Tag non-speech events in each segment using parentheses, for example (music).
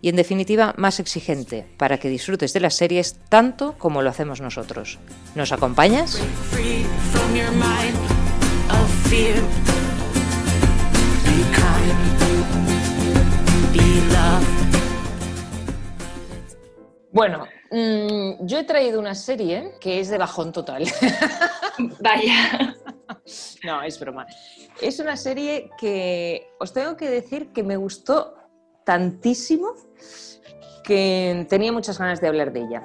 y en definitiva más exigente para que disfrutes de las series tanto como lo hacemos nosotros. ¿Nos acompañas? Bueno, mm, yo he traído una serie que es de bajón total. (laughs) Vaya. No, es broma. Es una serie que os tengo que decir que me gustó tantísimo que tenía muchas ganas de hablar de ella.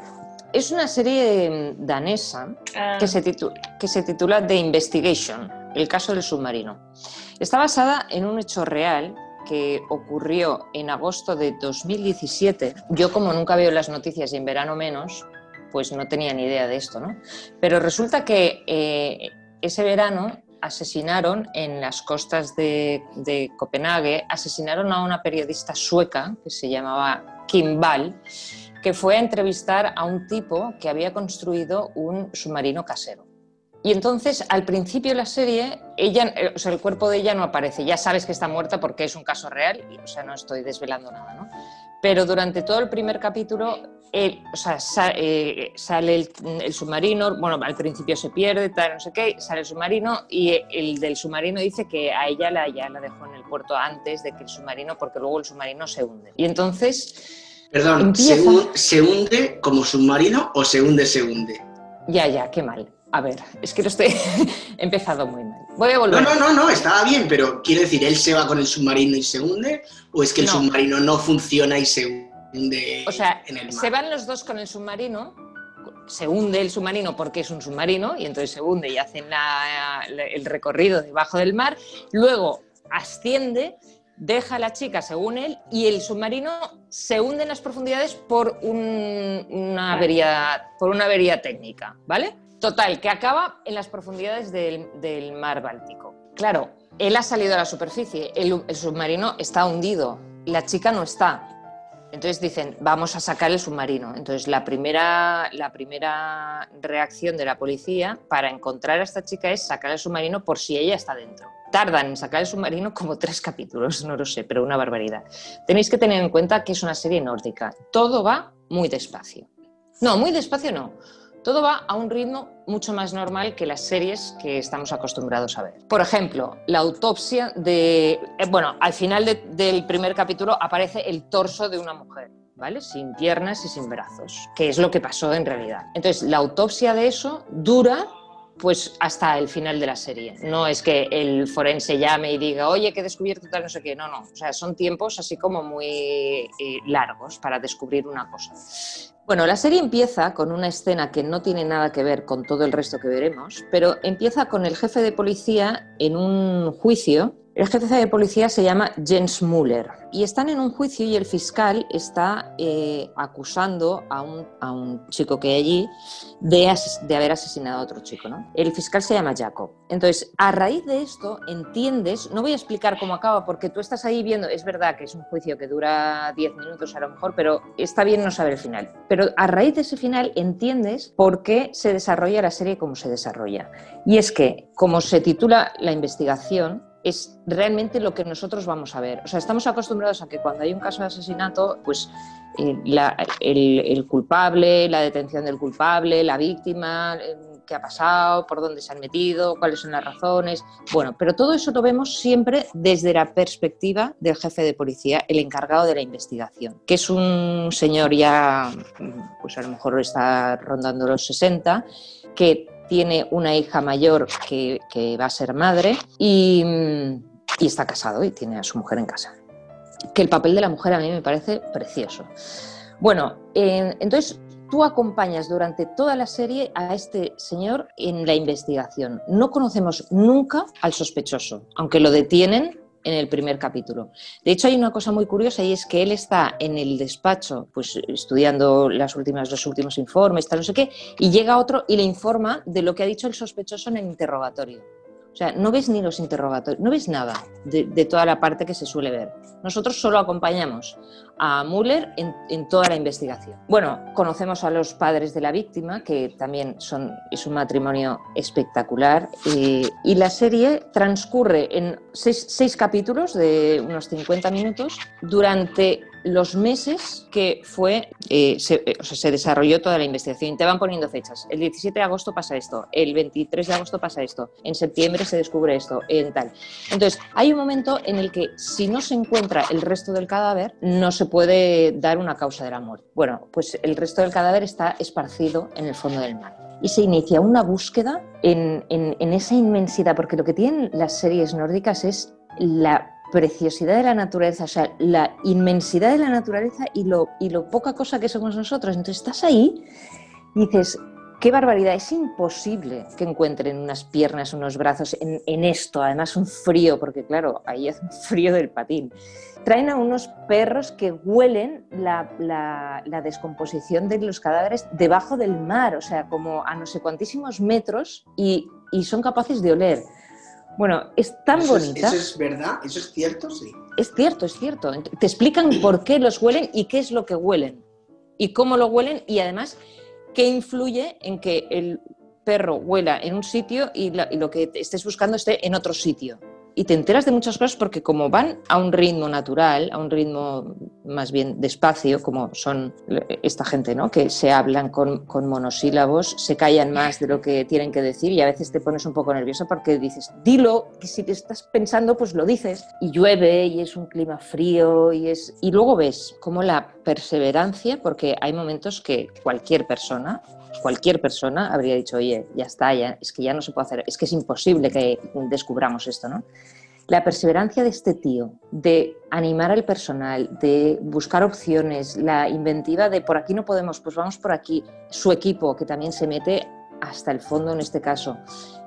Es una serie danesa Ah, que se, titu- que se titula The Investigation, el caso del submarino. Está basada en un hecho real que ocurrió en agosto de 2017. Yo como nunca veo las noticias y en verano menos, pues no tenía ni idea de esto, ¿no? Pero resulta que eh, ese verano asesinaron en las costas de, Copenhague, asesinaron a una periodista sueca que se llamaba Kim Wall, que fue a entrevistar a un tipo que había construido un submarino casero. Y entonces, al principio de la serie, eh, el cuerpo de ella no aparece. Ya sabes que está muerta porque es un caso real, o sea, no estoy desvelando nada, ¿no? Pero durante todo el primer capítulo, el- o sea, eh, sale el, el submarino, bueno, al principio se pierde, tal, no sé qué, sale el submarino y el del submarino dice que a ella la, ya la dejó en el puerto antes de que el submarino, porque luego el submarino se hunde. Y entonces, Perdón, ¿se, hunde como submarino o se hunde, se hunde? ya, ya, qué mal. A ver, es que lo estoy he (laughs) empezado muy mal. Voy a No, volver. no, no, no, estaba bien, pero quiere decir, ¿él se va con el submarino y se hunde? ¿O es que el No. submarino no funciona y se hunde O sea, en el mar? se van los dos con el submarino, se hunde el submarino porque es un submarino y entonces se hunde y hacen la- la- el recorrido debajo del mar, luego asciende, deja a la chica según él y el submarino se hunde en las profundidades por un- una, avería, por una avería técnica, ¿vale? Total, que acaba en las profundidades del, del mar Báltico. Claro, él ha salido a la superficie, el- el submarino está hundido, la chica no está. Entonces dicen, vamos a sacar el submarino. Entonces la primera, la primera reacción de la policía para encontrar a esta chica es sacar el submarino por si ella está dentro. Tardan en sacar el submarino como tres capítulos, no lo sé, pero una barbaridad. Tenéis que tener en cuenta que es una serie nórdica. Todo va muy despacio. No, muy despacio no. Todo va a un ritmo mucho más normal que las series que estamos acostumbrados a ver. Por ejemplo, la autopsia de... eh, bueno, al final de- del primer capítulo aparece el torso de una mujer, ¿vale? Sin piernas y sin brazos, que es lo que pasó en realidad. Entonces, la autopsia de eso dura pues hasta el final de la serie. No es que el forense llame y diga, oye, he descubierto tal, no sé qué. No, no. O sea, son tiempos así como muy eh, largos para descubrir una cosa. Bueno, la serie empieza con una escena que no tiene nada que ver con todo el resto que veremos, pero empieza con el jefe de policía en un juicio. El jefe de policía se llama Jens Müller y están en un juicio y el fiscal está eh, acusando a un, a un chico que hay allí de, de haber asesinado a otro chico. ¿no? El fiscal se llama Jacob. Entonces, a raíz de esto, entiendes, no voy a explicar cómo acaba porque tú estás ahí viendo, es verdad que es un juicio que dura 10 minutos a lo mejor, pero está bien no saber el final. Pero a raíz de ese final entiendes por qué se desarrolla la serie como se desarrolla. Y es que, como se titula la investigación, es realmente lo que nosotros vamos a ver. O sea, estamos acostumbrados a que cuando hay un caso de asesinato, pues eh, el culpable, la detención del culpable, la víctima, eh, qué ha pasado, por dónde se han metido, cuáles son las razones. Bueno, pero todo eso lo vemos siempre desde la perspectiva del jefe de policía, el encargado de la investigación, que es un señor ya, pues a lo mejor está rondando los 60, que tiene una hija mayor que, va a ser madre y, está casado y tiene a su mujer en casa que el papel de la mujer a mí me parece precioso. Bueno, entonces tú acompañas durante toda la serie a este señor en la investigación. No conocemos nunca al sospechoso, aunque lo detienen en el primer capítulo. De hecho, hay una cosa muy curiosa y es que él está en el despacho, pues estudiando las últimas, los últimos informes, tal, no sé qué, y llega otro y le informa de lo que ha dicho el sospechoso en el interrogatorio. O sea, no ves ni los interrogatorios, no ves nada de, toda la parte que se suele ver. Nosotros solo acompañamos a Müller en, toda la investigación. Bueno, conocemos a los padres de la víctima, que también son, es un matrimonio espectacular, y la serie transcurre en seis, seis capítulos de unos 50 minutos durante los meses que fue, eh, se, eh, o sea, se, desarrolló toda la investigación. Te van poniendo fechas. El 17 de agosto pasa esto, el 23 de agosto pasa esto, en septiembre se descubre esto, en tal. Entonces, hay un momento en el que si no se encuentra el resto del cadáver, no se puede dar una causa de la muerte. Bueno, pues el resto del cadáver está esparcido en el fondo del mar. Y se inicia una búsqueda en, en esa inmensidad, porque lo que tienen las series nórdicas es la preciosidad de la naturaleza, o sea, la inmensidad de la naturaleza y lo, y lo poca cosa que somos nosotros. Entonces estás ahí y dices, qué barbaridad, es imposible que encuentren unas piernas, unos brazos en, esto, además un frío, porque claro, ahí hace un (laughs) frío del patín. Traen a unos perros que huelen la, la, descomposición de los cadáveres debajo del mar, o sea, como a no sé cuantísimos metros y, y son capaces de oler. Bueno, es tan bonita. ¿Eso es verdad? ¿Eso es cierto? Sí. Es cierto, es cierto. Te explican por qué los huelen y qué es lo que huelen. Y cómo lo huelen y además qué influye en que el perro huela en un sitio y, y lo que estés buscando esté en otro sitio y te enteras de muchas cosas porque como van a un ritmo natural, a un ritmo más bien despacio, como son esta gente, ¿no? que se hablan con, monosílabos, se callan más de lo que tienen que decir y a veces te pones un poco nervioso porque dices, dilo, que si te estás pensando, pues lo dices. Y llueve y es un clima frío y, es... y luego ves como la perseverancia, porque hay momentos que cualquier persona cualquier persona habría dicho, oye, ya está, ya, es que ya no se puede hacer, es que es imposible que descubramos esto, ¿no? La perseverancia de este tío, de animar al personal, de buscar opciones, la inventiva de por aquí no podemos, pues vamos por aquí, su equipo, que también se mete hasta el fondo en este caso.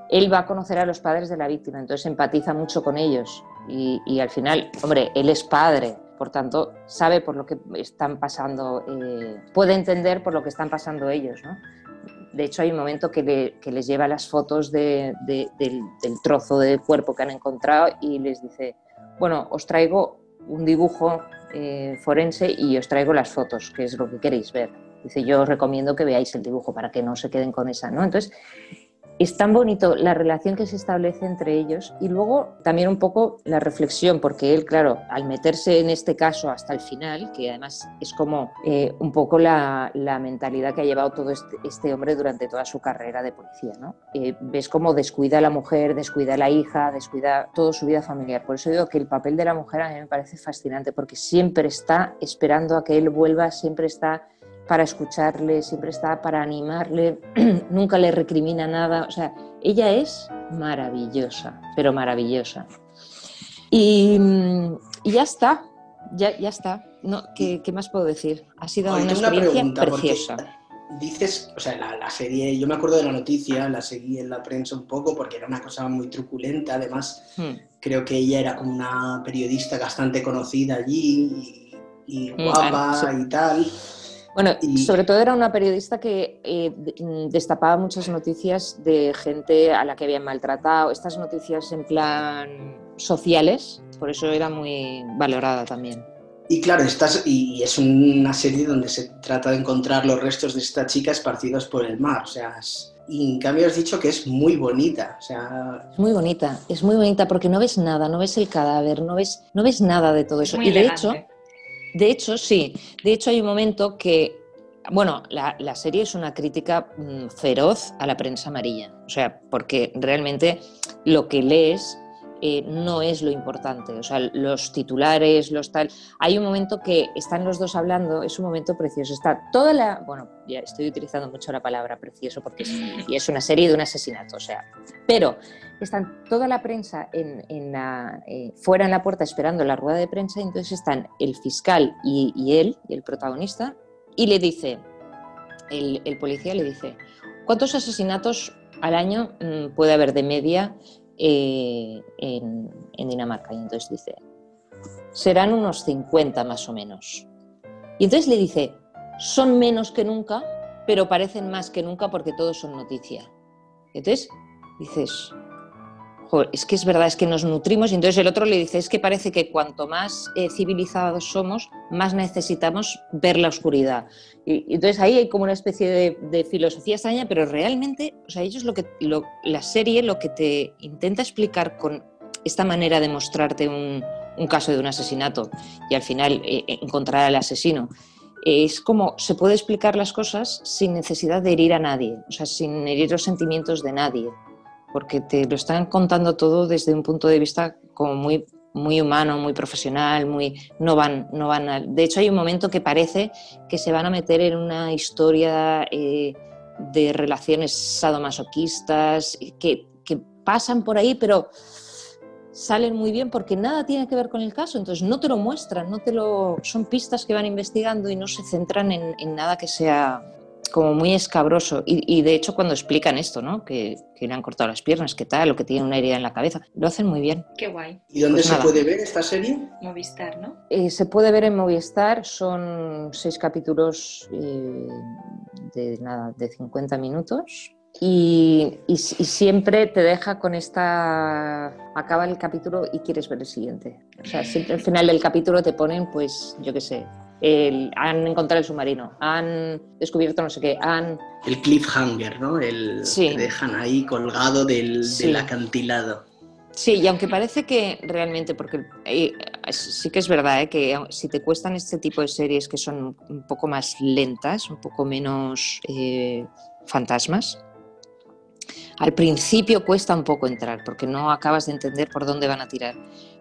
Él va a conocer a los padres de la víctima, entonces empatiza mucho con ellos y, al final, hombre, él es padre, por tanto, sabe por lo que están pasando, eh, puede entender por lo que están pasando ellos. ¿no? De hecho, hay un momento que, les lleva las fotos del, trozo de cuerpo que han encontrado y les dice, bueno, os traigo un dibujo eh, forense y os traigo las fotos, que es lo que queréis ver. Dice, yo os recomiendo que veáis el dibujo para que no se queden con esa, ¿no? Entonces, es tan bonito la relación que se establece entre ellos y luego también un poco la reflexión, porque él, claro, al meterse en este caso hasta el final, que además es como eh, un poco la, mentalidad que ha llevado todo este, este, hombre durante toda su carrera de policía, ¿no? Eh, ves cómo descuida a la mujer, descuida a la hija, descuida toda su vida familiar. Por eso digo que el papel de la mujer a mí me parece fascinante, porque siempre está esperando a que él vuelva, siempre está para escucharle, siempre está para animarle, (clears throat) nunca le recrimina nada. O sea, ella es maravillosa, pero maravillosa. Y, ya está, ya, ya está. No, ¿qué, más puedo decir? Ha sido una experiencia preciosa. Dices, o sea, la, serie, yo me acuerdo de la noticia, la seguí en la prensa un poco porque era una cosa muy truculenta, además hmm. creo que ella era como una periodista bastante conocida allí y, hmm, guapa y tal. Bueno, sobre todo era una periodista que eh, mm, destapaba muchas noticias de gente a la que habían maltratado, estas noticias en plan sociales, por eso era muy valorada también. Y claro, estás, y es una serie donde se trata de encontrar los restos de esta chica esparcidos por el mar, o sea, y en cambio has dicho que es muy bonita, o sea... Muy bonita, es muy bonita porque no ves nada, no ves el cadáver, no ves, no ves nada de todo eso. y de hecho, de hecho, sí. De hecho, hay un momento que, bueno, la, serie es una crítica mm, feroz a la prensa amarilla. O sea, porque realmente lo que lees eh, no es lo importante. O sea, los titulares, los tal. Hay un momento que están los dos hablando, es un momento precioso. Está toda la. Bueno, ya estoy utilizando mucho la palabra precioso porque es, y es una serie de un asesinato. O sea, pero están toda la prensa eh, fuera en la puerta esperando la rueda de prensa, y entonces están el fiscal y, él, y el protagonista, y le dice, el, policía le dice, ¿cuántos asesinatos al año mm, puede haber de media eh, en, en Dinamarca. Y entonces dice, serán unos 50 más o menos. Y entonces le dice, son menos que nunca, pero parecen más que nunca porque todos son noticia. Entonces dices, es que es verdad, es que nos nutrimos y entonces el otro le dice, es que parece que cuanto más eh, civilizados somos, más necesitamos ver la oscuridad. Y, entonces ahí hay como una especie de, filosofía extraña, pero realmente, o sea, ellos lo que, la serie lo que te intenta explicar con esta manera de mostrarte un, caso de un asesinato y al final eh, encontrar al asesino, es como se puede explicar las cosas sin necesidad de herir a nadie, o sea, sin herir los sentimientos de nadie porque te lo están contando todo desde un punto de vista como muy, muy humano, muy profesional, muy no van, no van De hecho, hay un momento que parece que se van a meter en una historia eh, de relaciones sadomasoquistas que, que pasan por ahí, pero salen muy bien porque nada tiene que ver con el caso, entonces no te lo muestran, no te lo son pistas que van investigando y no se centran en, en nada que sea como muy escabroso. Y, de hecho, cuando explican esto, ¿no? Que, le han cortado las piernas, que tal, o que tiene una herida en la cabeza, lo hacen muy bien. Qué guay. ¿Y dónde pues se puede ver esta serie? Movistar, ¿no? Eh, se puede ver en Movistar, son seis capítulos eh, de nada, de 50 minutos. Y, y, siempre te deja con esta. Acaba el capítulo y quieres ver el siguiente. O sea, siempre al final del capítulo te ponen, pues, yo qué sé, han encontrado el submarino, han descubierto no sé qué, han... El cliffhanger, ¿no? El te dejan ahí colgado del, acantilado. Sí, y aunque parece que realmente, porque eh, sí que es verdad ¿eh? que si te cuestan este tipo de series que son un poco más lentas, un poco menos eh, fantasmas, al principio cuesta un poco entrar porque no acabas de entender por dónde van a tirar.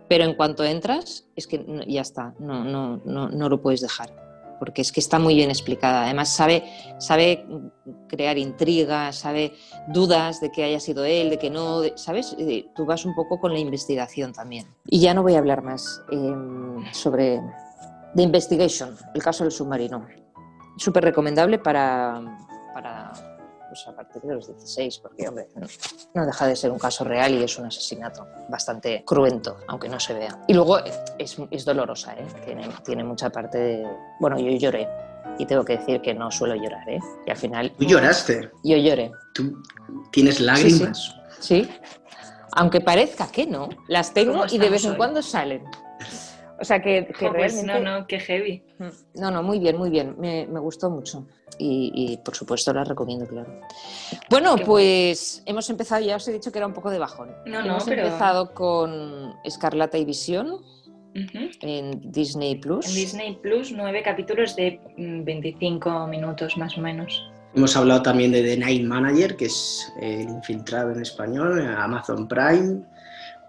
Pero en cuanto entras, es que ya está, no, no, no, no lo puedes dejar, porque es que está muy bien explicada. Además, sabe, sabe crear intrigas, sabe dudas de que haya sido él, de que no, ¿sabes? Eh, tú vas un poco con la investigación también. Y ya no voy a hablar más em, sobre The Investigation, el caso del submarino. Súper recomendable para, para pues, a partir de los 16, porque hombre, no deja de ser un caso real y es un asesinato bastante cruento, aunque no se vea. Y luego es, es dolorosa, ¿eh? tiene, tiene mucha parte de... Bueno, yo lloré, y tengo que decir que no suelo llorar, ¿eh? Y al final... ¿Tú lloraste? Yo lloré. ¿Tú tienes lágrimas? Sí, Aunque parezca que no, las tengo y de vez en cuando salen. O sea que, que pues realmente... no, no, qué heavy. Mm, no, no, muy bien, muy bien. Me, me gustó mucho y, por supuesto la recomiendo, claro. Bueno, pues hemos empezado, ya os he dicho que era un poco de bajón. No, hemos empezado con Escarlata y Visión. En Disney Plus. En Disney Plus, nueve capítulos de 25 mm, minutos más o menos. Hemos hablado también de The Night Manager, que es el infiltrado en español, Amazon Prime.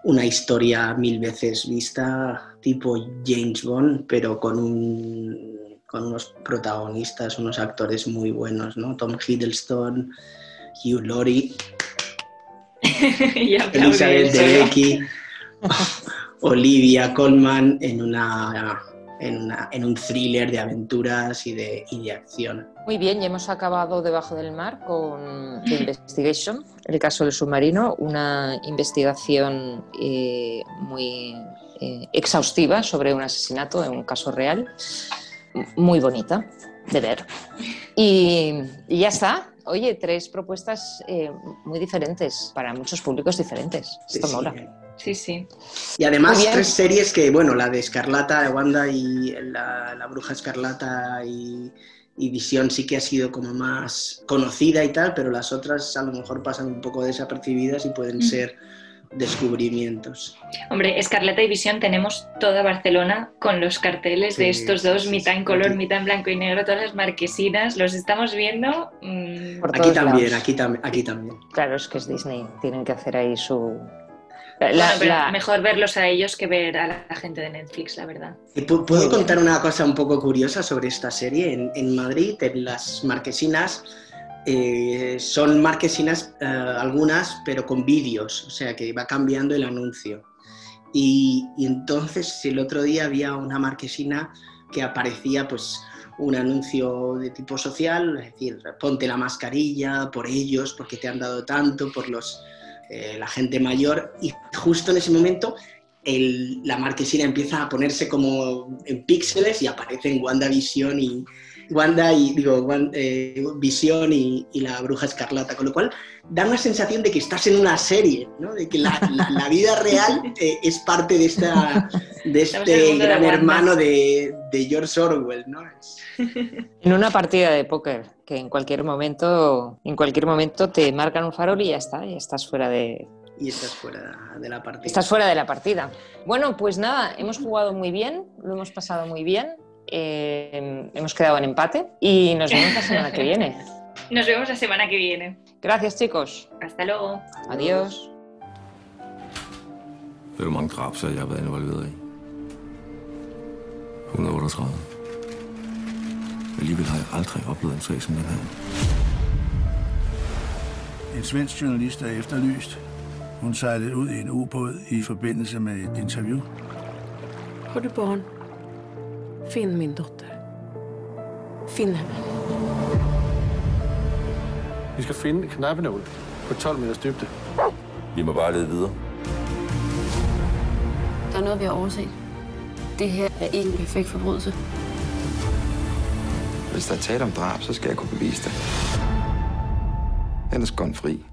Una historia mil veces vista, tipo James Bond, pero con un con unos protagonistas, unos actores muy buenos, ¿no? Tom Hiddleston, Hugh Laurie, (laughs) Elizabeth Debicki, (laughs) Olivia Colman en una, en, un thriller de aventuras y de, de acción. Muy bien, ya hemos acabado debajo del mar con The Investigation, el caso del submarino, una investigación eh, muy eh, exhaustiva sobre un asesinato en un caso real muy bonita de ver. Y, ya está. Oye, tres propuestas eh, muy diferentes para muchos públicos diferentes. Esto mola. Sí, sí. Y además tres series que, bueno, la de Escarlata, de Wanda y la, Bruja Escarlata y, y, Visión sí que ha sido como más conocida y tal, pero las otras a lo mejor pasan un poco desapercibidas y pueden mm. ser descubrimientos. Hombre, Escarlata y Visión tenemos toda Barcelona con los carteles de estos dos, mitad en color, mitad en blanco y negro, todas las marquesinas, los estamos viendo. Mm, aquí también, aquí, aquí también. Claro, es que es Disney, tienen que hacer ahí su... Mejor verlos a ellos que ver a la gente de Netflix, la verdad. ¿Puedo contar una cosa un poco curiosa sobre esta serie? En, en Madrid, en las marquesinas, eh, son marquesinas eh, algunas, pero con vídeos, o sea que va cambiando el anuncio. Y, entonces el otro día había una marquesina que aparecía pues un anuncio de tipo social, es decir, ponte la mascarilla por ellos, porque te han dado tanto, por los eh, la gente mayor, y justo en ese momento la marquesina empieza a ponerse como en píxeles y aparecen WandaVision y Wanda y digo eh, Visión y, la Bruja Escarlata, con lo cual da una sensación de que estás en una serie, ¿no? de que la, vida real eh, es parte de esta de este gran hermano de, de, George Orwell, ¿no? En una partida de póker que en cualquier momento en cualquier momento te marcan un farol y ya está, y estás fuera de, y estás fuera de la partida. Estás fuera de la partida. Bueno, pues nada, hemos jugado muy bien, lo hemos pasado muy bien, eh, hemos quedado en empate y nos vemos la semana que viene. (laughs) Nos vemos la semana que viene. Gracias, chicos. Hasta luego. Adiós. Ved du, mange drabsager jeg har været involveret i? 138. Alligevel har jeg aldrig oplevet en sag som den her. En svensk journalist er efterlyst. Hun sejlede ud i en ubåd i forbindelse med et interview. Har du barn? Find min dotter. Find henne. Vi skal finde en knappenål på 12 meters dybde. Vi må bare lede videre. Der er noget, vi har overset. Det her er ikke en perfekt forbrydelse. Hvis der er tale om drab, så skal jeg kunne bevise det. Ellers går fri.